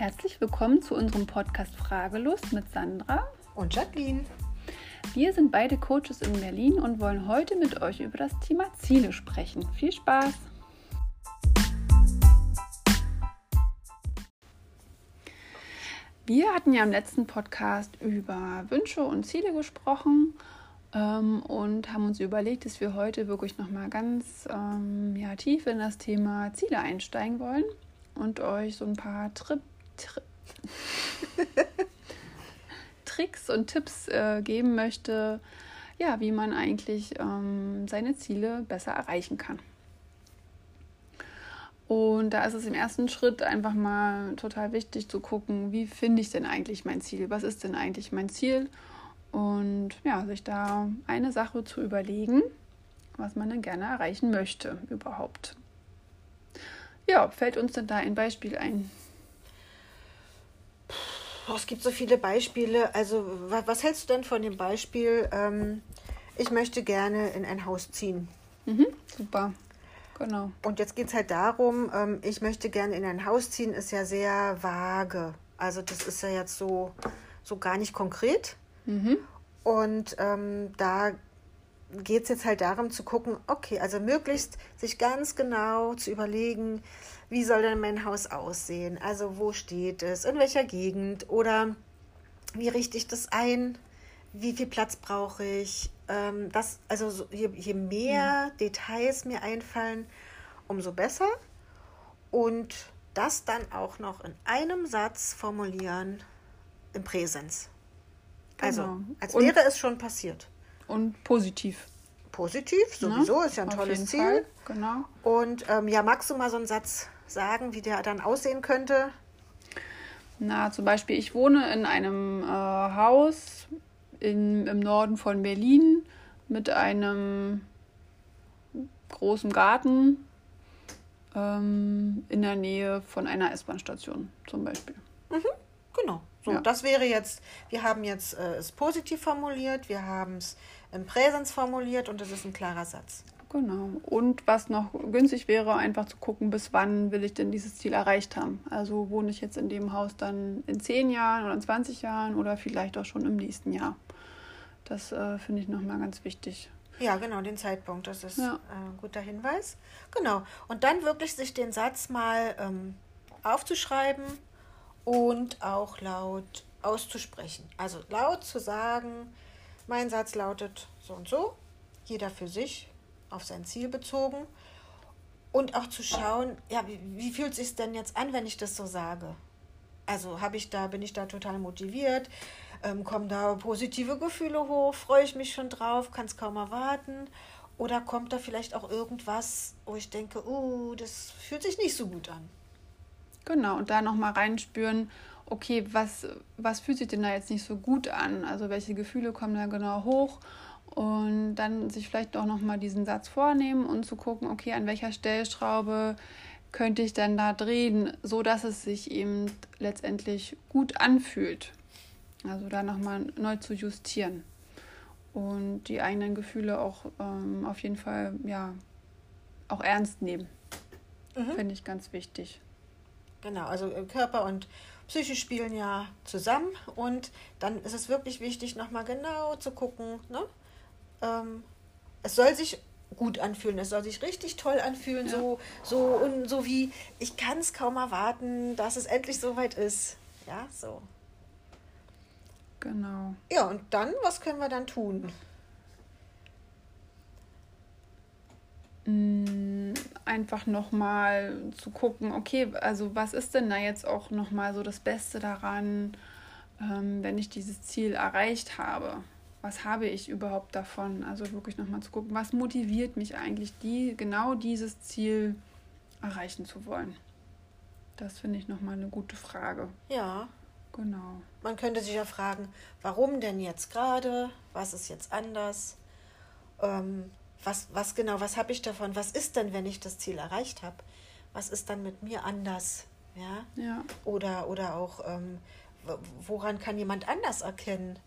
Herzlich willkommen zu unserem Podcast Fragelust mit Sandra und Jacqueline. Wir sind beide Coaches in Berlin und wollen heute mit euch über das Thema Ziele sprechen. Viel Spaß! Wir hatten ja im letzten Podcast über Wünsche und Ziele gesprochen ähm, und haben uns überlegt, dass wir heute wirklich nochmal ganz ähm, ja, tief in das Thema Ziele einsteigen wollen und euch so ein paar Trip, Tri Tricks und Tipps äh, geben möchte, ja, wie man eigentlich ähm, seine Ziele besser erreichen kann. Und da ist es im ersten Schritt einfach mal total wichtig zu gucken, wie finde ich denn eigentlich mein Ziel? Was ist denn eigentlich mein Ziel? Und ja, sich da eine Sache zu überlegen, was man dann gerne erreichen möchte überhaupt. Ja, fällt uns denn da ein Beispiel ein? Oh, es gibt so viele Beispiele. Also, was, was, hältst du denn von dem Beispiel, ähm, ich möchte gerne in ein Haus ziehen? Mhm, super. Genau. Und jetzt geht es halt darum, ähm, ich möchte gerne in ein Haus ziehen, ist ja sehr vage. Also das ist ja jetzt so, so gar nicht konkret. Mhm. Und ähm, da geht es jetzt halt darum zu gucken, okay, also möglichst sich ganz genau zu überlegen, wie soll denn mein Haus aussehen? Also wo steht es, in welcher Gegend oder wie richte ich das ein? Wie viel Platz brauche ich? ähm, das, also je, je mehr mhm. Details mir einfallen, umso besser. Und das dann auch noch in einem Satz formulieren im Präsens. Also, genau. als und, wäre es schon passiert. Und positiv. Positiv, ne? sowieso, ja, ist ja ein tolles Ziel. Fall. Genau. Und ähm, ja, magst du mal so einen Satz sagen, wie der dann aussehen könnte? Na, zum Beispiel, ich wohne in einem äh, Haus in, im Norden von Berlin mit einem großen Garten ähm, in der Nähe von einer S-Bahn-Station zum Beispiel. Mhm, genau. So, ja. das wäre jetzt, wir haben jetzt äh, es positiv formuliert, wir haben es im Präsens formuliert und das ist ein klarer Satz. Genau. Und was noch günstig wäre, einfach zu gucken, bis wann will ich denn dieses Ziel erreicht haben. Also wohne ich jetzt in dem Haus dann in 10 Jahren oder in 20 Jahren oder vielleicht auch schon im nächsten Jahr. Das äh, finde ich nochmal ganz wichtig. Ja, genau, den Zeitpunkt. Das ist ja. Äh, ein guter Hinweis. Genau. Und dann wirklich sich den Satz mal ähm, aufzuschreiben und auch laut auszusprechen. Also laut zu sagen, mein Satz lautet so und so, jeder für sich, auf sein Ziel bezogen. Und auch zu schauen, ja, wie, wie fühlt es sich denn jetzt an, wenn ich das so sage? Also habe ich da, bin ich da total motiviert? ähm, kommen da positive Gefühle hoch, freue ich mich schon drauf, kann es kaum erwarten. Oder kommt da vielleicht auch irgendwas, wo ich denke, uh, das fühlt sich nicht so gut an. Genau, und da nochmal reinspüren, okay, was, was fühlt sich denn da jetzt nicht so gut an? Also welche Gefühle kommen da genau hoch? Und dann sich vielleicht auch nochmal diesen Satz vornehmen und zu gucken, okay, an welcher Stellschraube könnte ich denn da drehen, so dass es sich eben letztendlich gut anfühlt. Also da nochmal neu zu justieren und die eigenen Gefühle auch ähm, auf jeden Fall ja auch ernst nehmen. Mhm. Finde ich ganz wichtig. Genau, also äh, Körper und Psyche spielen ja zusammen und dann ist es wirklich wichtig, nochmal genau zu gucken. Ne? Ähm, es soll sich gut anfühlen, es soll sich richtig toll anfühlen, ja. so, so und so wie ich kann es kaum erwarten, dass es endlich soweit ist. Ja, so. Genau. Ja, und dann, was können wir dann tun? Mm, einfach nochmal zu gucken, okay, also was ist denn da jetzt auch nochmal so das Beste daran, ähm, wenn ich dieses Ziel erreicht habe? Was habe ich überhaupt davon? Also wirklich nochmal zu gucken, was motiviert mich eigentlich, die, genau dieses Ziel erreichen zu wollen? Das finde ich nochmal eine gute Frage. Ja, Genau. Man könnte sich ja fragen, warum denn jetzt gerade? Was ist jetzt anders? Ähm, was, was genau, was habe ich davon? Was ist denn, wenn ich das Ziel erreicht habe? Was ist dann mit mir anders? Ja. ja. Oder, oder auch, ähm, woran kann jemand anders erkennen,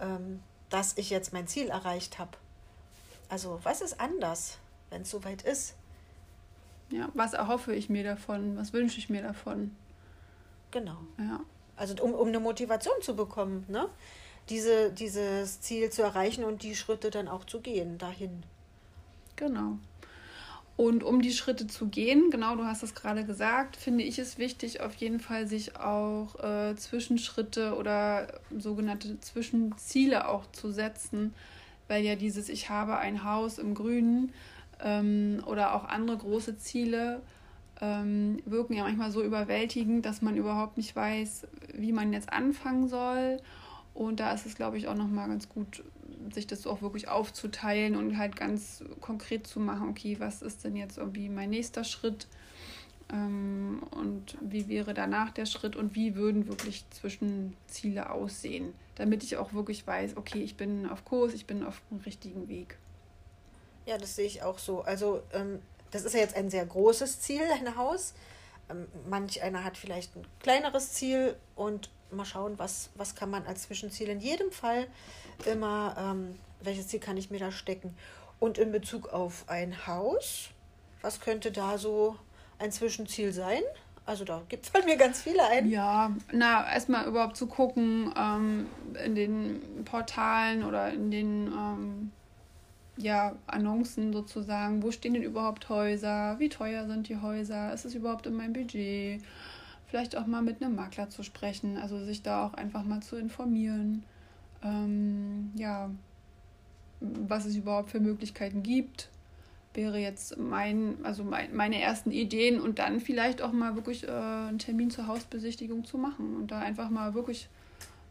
ähm, dass ich jetzt mein Ziel erreicht habe? Also, was ist anders, wenn es soweit ist? Ja, was erhoffe ich mir davon? Was wünsche ich mir davon? genau. Ja. Also um, um eine Motivation zu bekommen, ne? Diese, dieses Ziel zu erreichen und die Schritte dann auch zu gehen dahin. Genau. Und um die Schritte zu gehen, genau, du hast es gerade gesagt, finde ich es wichtig, auf jeden Fall sich auch äh, Zwischenschritte oder sogenannte Zwischenziele auch zu setzen, weil ja dieses Ich habe ein Haus im Grünen ähm, oder auch andere große Ziele ähm, wirken ja manchmal so überwältigend, dass man überhaupt nicht weiß, wie man jetzt anfangen soll. Und da ist es, glaube ich, auch nochmal ganz gut, sich das auch wirklich aufzuteilen und halt ganz konkret zu machen, okay, was ist denn jetzt irgendwie mein nächster Schritt ähm, und wie wäre danach der Schritt und wie würden wirklich Zwischenziele aussehen, damit ich auch wirklich weiß, okay, ich bin auf Kurs, ich bin auf dem richtigen Weg. Ja, das sehe ich auch so. Also ähm, das ist ja jetzt ein sehr großes Ziel, ein Haus. Ähm, manch einer hat vielleicht ein kleineres Ziel und mal schauen, was, was kann man als Zwischenziel in jedem Fall immer, ähm, welches Ziel kann ich mir da stecken. Und in Bezug auf ein Haus, was könnte da so ein Zwischenziel sein? Also da gibt es bei mir ganz viele ein. Ja, na, erstmal überhaupt zu gucken ähm, in den Portalen oder in den ähm, ja, Annoncen sozusagen, wo stehen denn überhaupt Häuser, wie teuer sind die Häuser, ist es überhaupt in meinem Budget, vielleicht auch mal mit einem Makler zu sprechen, also sich da auch einfach mal zu informieren, ähm, ja, was es überhaupt für Möglichkeiten gibt, wäre jetzt mein, also mein, meine ersten Ideen und dann vielleicht auch mal wirklich äh, einen Termin zur Hausbesichtigung zu machen und da einfach mal wirklich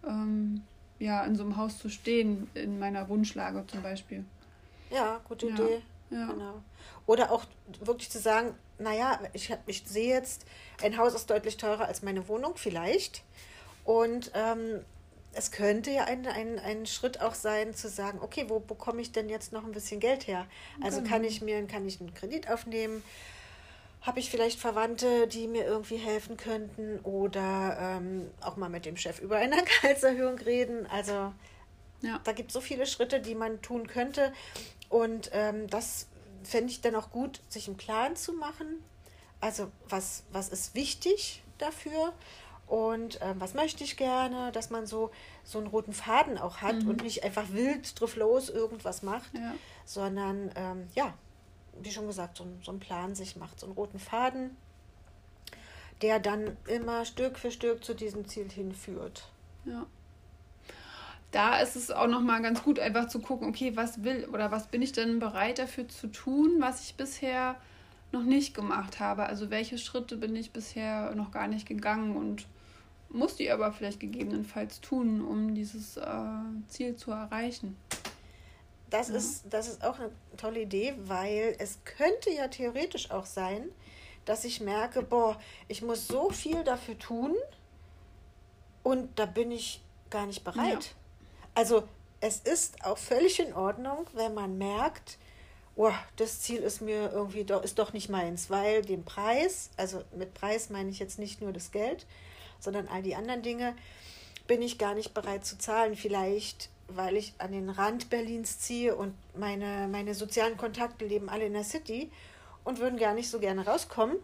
ähm, ja, in so einem Haus zu stehen, in meiner Wunschlage zum Beispiel. Ja, gute ja. Idee. Ja. Genau. Oder auch wirklich zu sagen, naja, ich, ich sehe jetzt, ein Haus ist deutlich teurer als meine Wohnung, vielleicht. Und ähm, es könnte ja ein, ein, ein Schritt auch sein, zu sagen, okay, wo bekomme ich denn jetzt noch ein bisschen Geld her? Also genau. kann ich mir kann ich einen Kredit aufnehmen? Habe ich vielleicht Verwandte, die mir irgendwie helfen könnten? Oder ähm, auch mal mit dem Chef über eine Gehaltserhöhung reden? Also ja. da gibt es so viele Schritte, die man tun könnte. Und ähm, das fände ich dann auch gut, sich im Klaren zu machen. Also was, was ist wichtig dafür und ähm, was möchte ich gerne, dass man so, so einen roten Faden auch hat mhm. und nicht einfach wild drauf los irgendwas macht, ja. sondern ähm, ja, wie schon gesagt, so, so einen Plan sich macht, so einen roten Faden, der dann immer Stück für Stück zu diesem Ziel hinführt. Ja da ist es auch nochmal ganz gut, einfach zu gucken, okay, was will oder was bin ich denn bereit dafür zu tun, was ich bisher noch nicht gemacht habe. Also welche Schritte bin ich bisher noch gar nicht gegangen und muss die aber vielleicht gegebenenfalls tun, um dieses äh, Ziel zu erreichen. Das, ja. ist, das ist auch eine tolle Idee, weil es könnte ja theoretisch auch sein, dass ich merke, boah, ich muss so viel dafür tun und da bin ich gar nicht bereit. Ja. Also es ist auch völlig in Ordnung, wenn man merkt, oh, das Ziel ist mir irgendwie doch, ist doch nicht meins, weil den Preis, also mit Preis meine ich jetzt nicht nur das Geld, sondern all die anderen Dinge, bin ich gar nicht bereit zu zahlen. Vielleicht, weil ich an den Rand Berlins ziehe und meine, meine sozialen Kontakte leben alle in der City und würden gar nicht so gerne rauskommen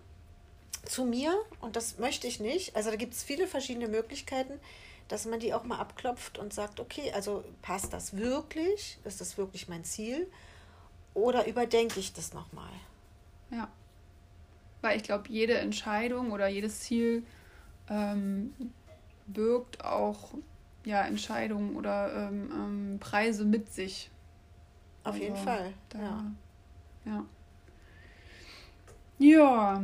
zu mir und das möchte ich nicht. Also da gibt es viele verschiedene Möglichkeiten dass man die auch mal abklopft und sagt, okay, also passt das wirklich? Ist das wirklich mein Ziel? Oder überdenke ich das nochmal? Ja. Weil ich glaube, jede Entscheidung oder jedes Ziel ähm, birgt auch ja, Entscheidungen oder ähm, ähm, Preise mit sich. Auf also, jeden Fall. Da, ja. Ja. Ja.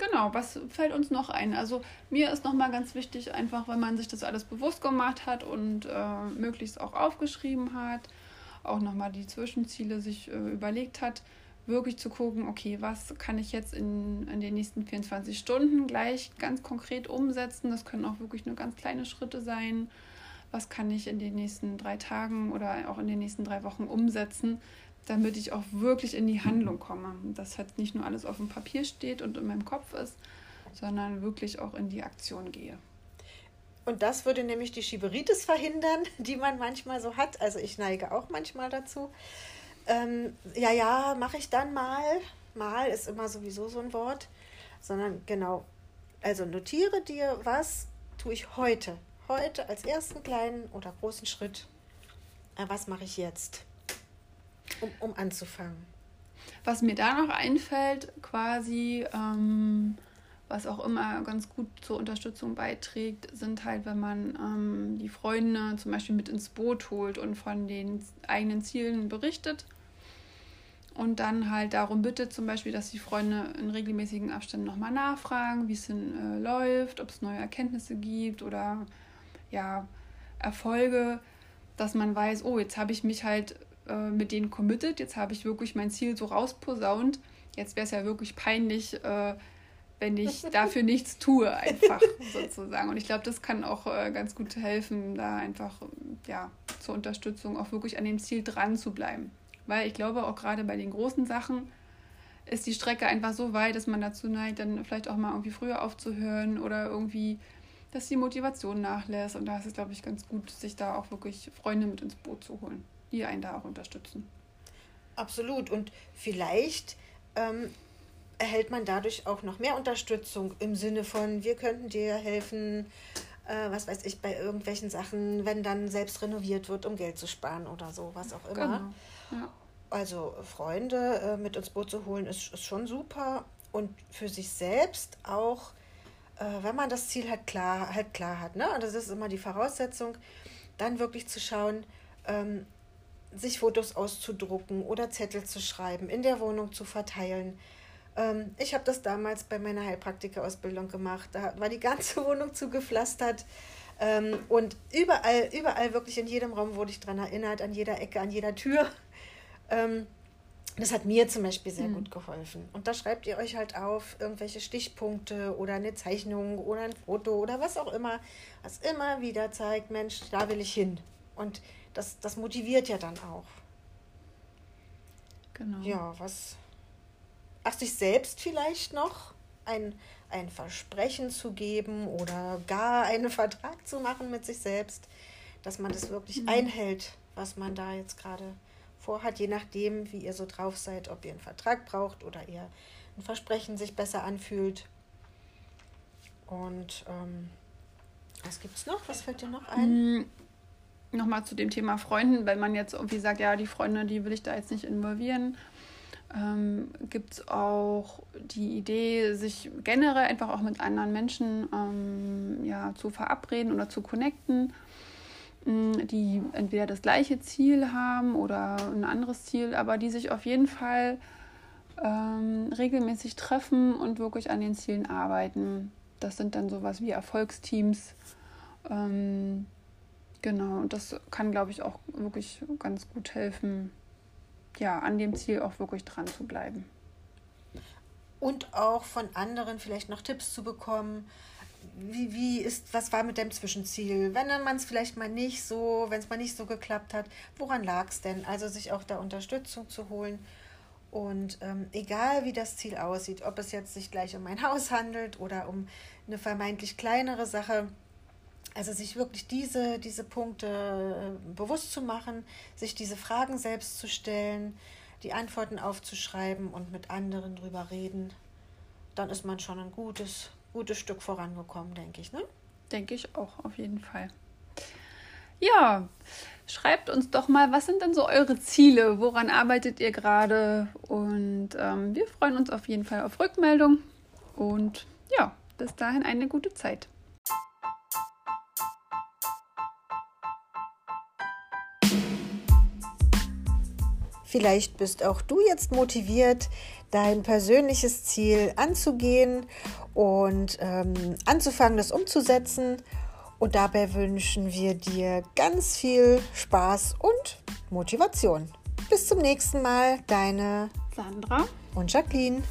Genau, was fällt uns noch ein? Also mir ist nochmal ganz wichtig, einfach wenn man sich das alles bewusst gemacht hat und äh, möglichst auch aufgeschrieben hat, auch nochmal die Zwischenziele sich äh, überlegt hat, wirklich zu gucken, okay, was kann ich jetzt in, in den nächsten 24 Stunden gleich ganz konkret umsetzen? Das können auch wirklich nur ganz kleine Schritte sein. Was kann ich in den nächsten drei Tagen oder auch in den nächsten drei Wochen umsetzen, damit ich auch wirklich in die Handlung komme. Dass halt nicht nur alles auf dem Papier steht und in meinem Kopf ist, sondern wirklich auch in die Aktion gehe. Und das würde nämlich die Schieberitis verhindern, die man manchmal so hat. Also ich neige auch manchmal dazu. Ähm, ja, ja, mache ich dann mal. Mal ist immer sowieso so ein Wort. Sondern genau, Also notiere dir, was tue ich heute? Heute als ersten kleinen oder großen Schritt. Äh, was mache ich jetzt, um, um anzufangen? Was mir da noch einfällt, quasi, ähm, was auch immer ganz gut zur Unterstützung beiträgt, sind halt, wenn man ähm, die Freunde zum Beispiel mit ins Boot holt und von den eigenen Zielen berichtet und dann halt darum bittet, zum Beispiel, dass die Freunde in regelmäßigen Abständen nochmal nachfragen, wie es denn äh, läuft, ob es neue Erkenntnisse gibt oder ja, Erfolge, dass man weiß, oh, jetzt habe ich mich halt äh, mit denen committed, jetzt habe ich wirklich mein Ziel so rausposaunt. Jetzt wäre es ja wirklich peinlich, äh, wenn ich dafür nichts tue, einfach sozusagen. Und ich glaube, das kann auch äh, ganz gut helfen, da einfach ja, zur Unterstützung auch wirklich an dem Ziel dran zu bleiben. Weil ich glaube, auch gerade bei den großen Sachen ist die Strecke einfach so weit, dass man dazu neigt, dann vielleicht auch mal irgendwie früher aufzuhören oder irgendwie, dass die Motivation nachlässt. Und da ist es, glaube ich, ganz gut, sich da auch wirklich Freunde mit ins Boot zu holen, die einen da auch unterstützen. Absolut. Und vielleicht ähm, erhält man dadurch auch noch mehr Unterstützung im Sinne von, wir könnten dir helfen, äh, was weiß ich, bei irgendwelchen Sachen, wenn dann selbst renoviert wird, um Geld zu sparen oder so, was auch immer. Genau. Ja. Also Freunde äh, mit ins Boot zu holen, ist, ist schon super. Und für sich selbst auch, äh, wenn man das Ziel halt klar, halt klar hat, ne? Und das ist immer die Voraussetzung, dann wirklich zu schauen, ähm, sich Fotos auszudrucken oder Zettel zu schreiben, in der Wohnung zu verteilen. Ähm, ich habe das damals bei meiner Heilpraktikerausbildung gemacht. Da war die ganze Wohnung zugepflastert. Ähm, und überall, überall, wirklich in jedem Raum wurde ich daran erinnert, an jeder Ecke, an jeder Tür. Ähm, das hat mir zum Beispiel sehr mhm. gut geholfen. Und da schreibt ihr euch halt auf irgendwelche Stichpunkte oder eine Zeichnung oder ein Foto oder was auch immer, was immer wieder zeigt, Mensch, da will ich hin. Und das, das motiviert ja dann auch. Genau. Ja, was. Ach, sich selbst vielleicht noch ein, ein Versprechen zu geben oder gar einen Vertrag zu machen mit sich selbst, dass man das wirklich mhm. einhält, was man da jetzt gerade vorhat, je nachdem, wie ihr so drauf seid, ob ihr einen Vertrag braucht oder ihr ein Versprechen sich besser anfühlt. Und ähm, was gibt es noch? Was fällt dir noch ein? Mhm. Nochmal zu dem Thema Freunden, wenn man jetzt irgendwie sagt, ja, die Freunde, die will ich da jetzt nicht involvieren, ähm, gibt es auch die Idee, sich generell einfach auch mit anderen Menschen ähm, ja, zu verabreden oder zu connecten die entweder das gleiche Ziel haben oder ein anderes Ziel, aber die sich auf jeden Fall ähm, regelmäßig treffen und wirklich an den Zielen arbeiten. Das sind dann sowas wie Erfolgsteams. Ähm, genau, und das kann, glaube ich, auch wirklich ganz gut helfen, ja, an dem Ziel auch wirklich dran zu bleiben. Und auch von anderen vielleicht noch Tipps zu bekommen, wie, wie ist, was war mit dem Zwischenziel? Wenn man es vielleicht mal nicht so, wenn es mal nicht so geklappt hat, woran lag es denn? Also sich auch da Unterstützung zu holen. Und ähm, egal wie das Ziel aussieht, ob es jetzt sich gleich um ein Haus handelt oder um eine vermeintlich kleinere Sache, also sich wirklich diese, diese Punkte äh, bewusst zu machen, sich diese Fragen selbst zu stellen, die Antworten aufzuschreiben und mit anderen drüber reden, dann ist man schon ein gutes, gutes Stück vorangekommen, denke ich, ne? Denke ich auch, auf jeden Fall. Ja, schreibt uns doch mal, was sind denn so eure Ziele? Woran arbeitet ihr gerade? Und ähm, wir freuen uns auf jeden Fall auf Rückmeldung. Und ja, bis dahin eine gute Zeit. Vielleicht bist auch du jetzt motiviert, dein persönliches Ziel anzugehen und ähm, anzufangen, das umzusetzen. Und dabei wünschen wir dir ganz viel Spaß und Motivation. Bis zum nächsten Mal, deine Sandra und Jacqueline.